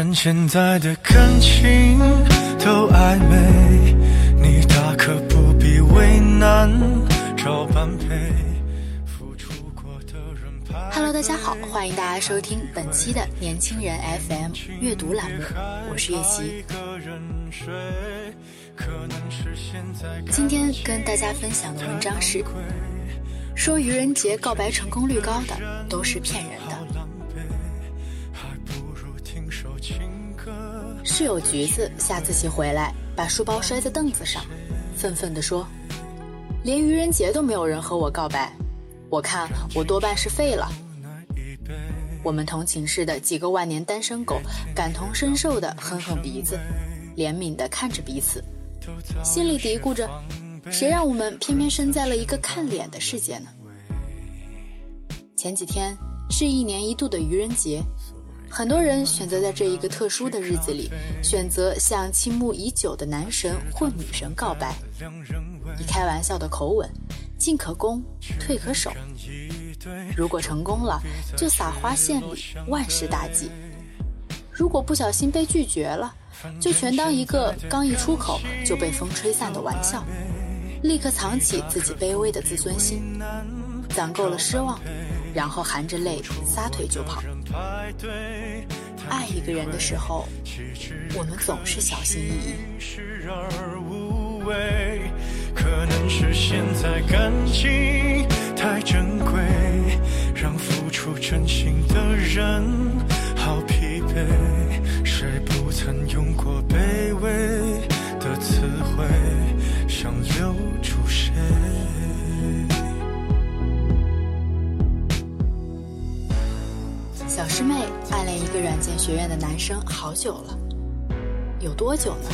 反正现在的感情都暧昧，你大可不必为难，找般配。付出过的人 Hello，大家好，欢迎大家收听本期的年轻人 FM 阅读栏目，我是叶琪。今天跟大家分享的文章是：说愚人节告白成功率高的都是骗人室友橘子下自习回来，把书包摔在凳子上，愤愤地说：“连愚人节都没有人和我告白，我看我多半是废了。”我们同寝室的几个万年单身狗感同身受地哼哼鼻子，怜悯地看着彼此，心里嘀咕着：谁让我们偏偏生在了一个看脸的世界呢？前几天是一年一度的愚人节。很多人选择在这一个特殊的日子里，选择向倾慕已久的男神或女神告白，以开玩笑的口吻，进可攻，退可守。如果成功了，就撒花献礼，万事大吉；如果不小心被拒绝了，就全当一个刚一出口就被风吹散的玩笑，立刻藏起自己卑微的自尊心，攒够了失望。然后含着泪撒腿就跑。爱一个人的时候，我们总是小心翼翼。可能是现在感情太珍贵，让付出真心的人小师妹暗恋一个软件学院的男生好久了，有多久呢？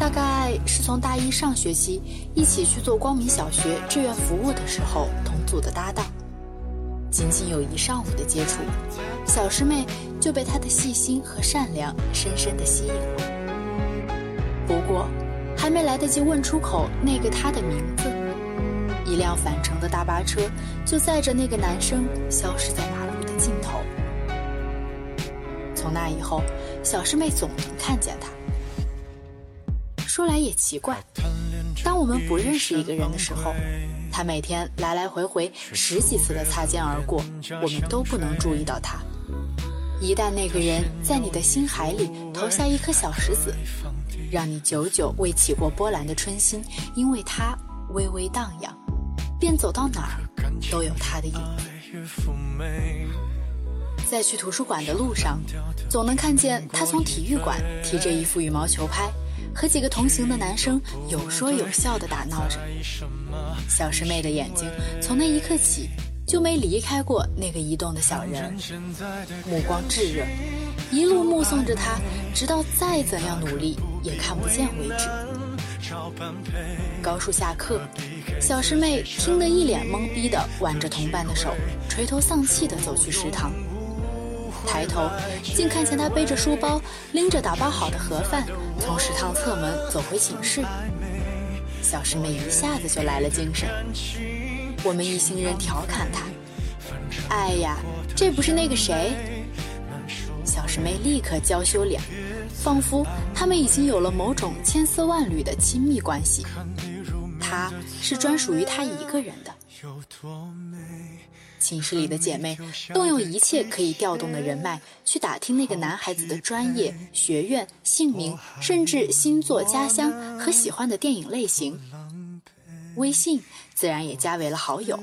大概是从大一上学期一起去做光明小学志愿服务的时候同组的搭档，仅仅有一上午的接触，小师妹就被他的细心和善良深深的吸引了。不过，还没来得及问出口那个他的名字，一辆返程的大巴车就载着那个男生消失在马路。尽头。从那以后，小师妹总能看见他。说来也奇怪，当我们不认识一个人的时候，他每天来来回回十几次的擦肩而过，我们都不能注意到他。一旦那个人在你的心海里投下一颗小石子，让你久久未起过波澜的春心，因为他微微荡漾，便走到哪儿都有他的影子。在去图书馆的路上，总能看见他从体育馆提着一副羽毛球拍，和几个同行的男生有说有笑地打闹着。小师妹的眼睛从那一刻起就没离开过那个移动的小人，目光炙热，一路目送着他，直到再怎样努力也看不见为止。高数下课，小师妹听得一脸懵逼地挽着同伴的手，垂头丧气地走去食堂。抬头，竟看见他背着书包，拎着打包好的盒饭，从食堂侧门走回寝室。小师妹一下子就来了精神。我们一行人调侃他：“哎呀，这不是那个谁？”小师妹立刻娇羞脸，仿佛他们已经有了某种千丝万缕的亲密关系。他是专属于他一个人的。寝室里的姐妹动用一切可以调动的人脉，去打听那个男孩子的专业、学院、姓名，甚至星座、家乡和喜欢的电影类型。微信自然也加为了好友。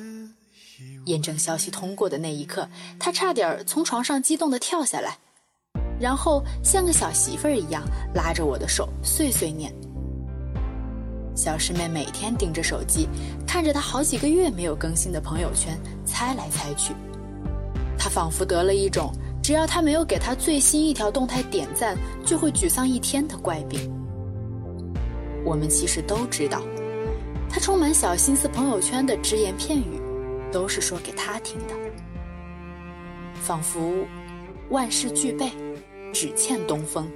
验证消息通过的那一刻，他差点从床上激动地跳下来，然后像个小媳妇儿一样拉着我的手碎碎念。小师妹每天盯着手机，看着他好几个月没有更新的朋友圈，猜来猜去。她仿佛得了一种只要他没有给她最新一条动态点赞，就会沮丧一天的怪病。我们其实都知道，他充满小心思朋友圈的只言片语，都是说给他听的，仿佛万事俱备，只欠东风。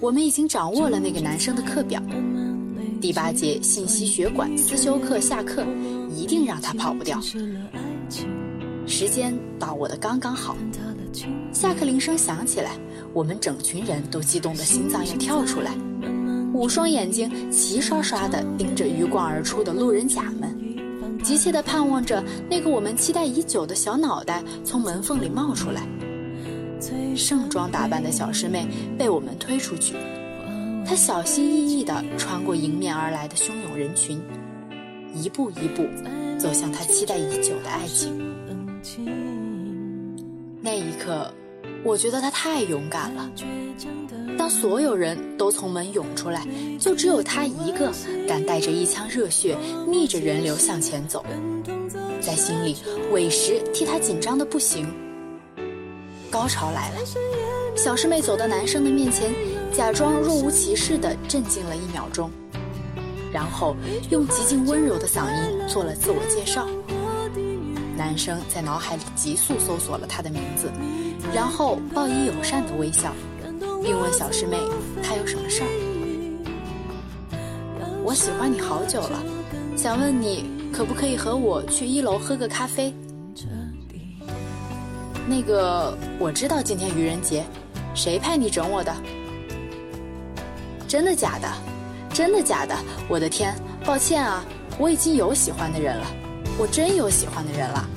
我们已经掌握了那个男生的课表，第八节信息学馆思修课下课，一定让他跑不掉。时间把握的刚刚好，下课铃声响起来，我们整群人都激动的心脏要跳出来，五双眼睛齐刷刷的盯着鱼贯而出的路人甲们，急切的盼望着那个我们期待已久的小脑袋从门缝里冒出来。盛装打扮的小师妹被我们推出去，她小心翼翼地穿过迎面而来的汹涌人群，一步一步走向她期待已久的爱情。那一刻，我觉得她太勇敢了。当所有人都从门涌出来，就只有她一个敢带着一腔热血逆着人流向前走，在心里委实替她紧张的不行。高潮来了，小师妹走到男生的面前，假装若无其事的镇静了一秒钟，然后用极尽温柔的嗓音做了自我介绍。男生在脑海里急速搜索了她的名字，然后报以友善的微笑，并问小师妹她有什么事儿。我喜欢你好久了，想问你可不可以和我去一楼喝个咖啡。那个我知道今天愚人节，谁派你整我的？真的假的？真的假的？我的天，抱歉啊，我已经有喜欢的人了，我真有喜欢的人了。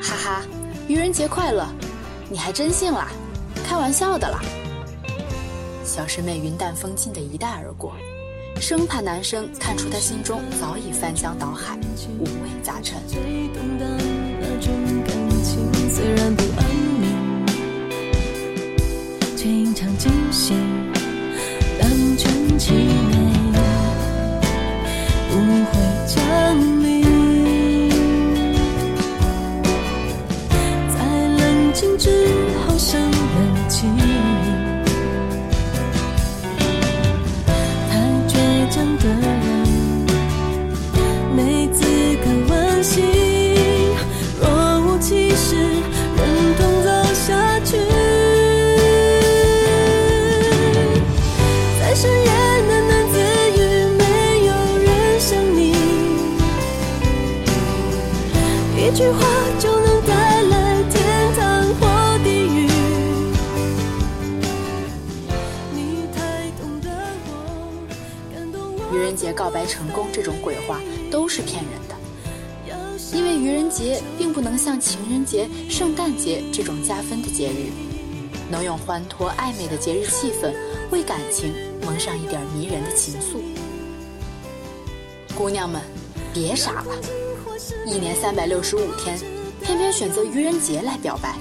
哈哈，愚人节快乐！你还真信啦？开玩笑的啦。小师妹云淡风轻的一带而过，生怕男生看出她心中早已翻江倒海，五味杂陈。虽然不安宁，却隐藏惊喜，白成功这种鬼话都是骗人的，因为愚人节并不能像情人节、圣诞节这种加分的节日，能用欢脱暧昧的节日气氛为感情蒙上一点迷人的情愫。姑娘们，别傻了，一年三百六十五天，偏偏选择愚人节来表白。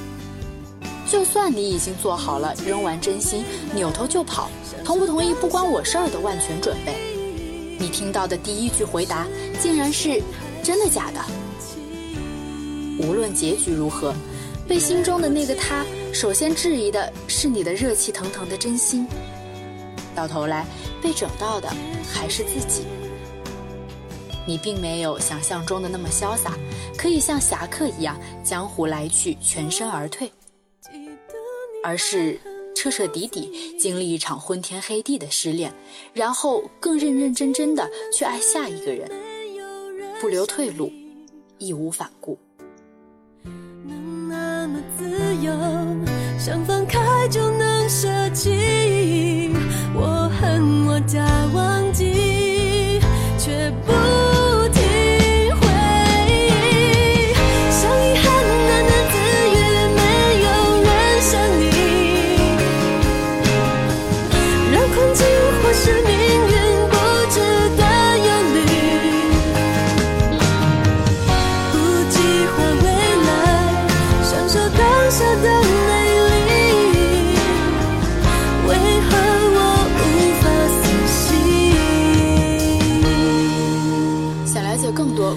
就算你已经做好了扔完真心、扭头就跑、同不同意不关我事儿的万全准备。你听到的第一句回答，竟然是“真的假的”。无论结局如何，被心中的那个他首先质疑的是你的热气腾腾的真心，到头来被整到的还是自己。你并没有想象中的那么潇洒，可以像侠客一样江湖来去，全身而退。而是彻彻底底经历一场昏天黑地的失恋，然后更认认真真的去爱下一个人，不留退路，义无反顾。那么自由，想放开就能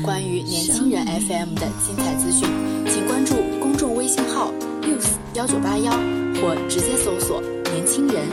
关于年轻人 FM 的精彩资讯，请关注公众微信号 youth 幺九八幺，或直接搜索“年轻人”。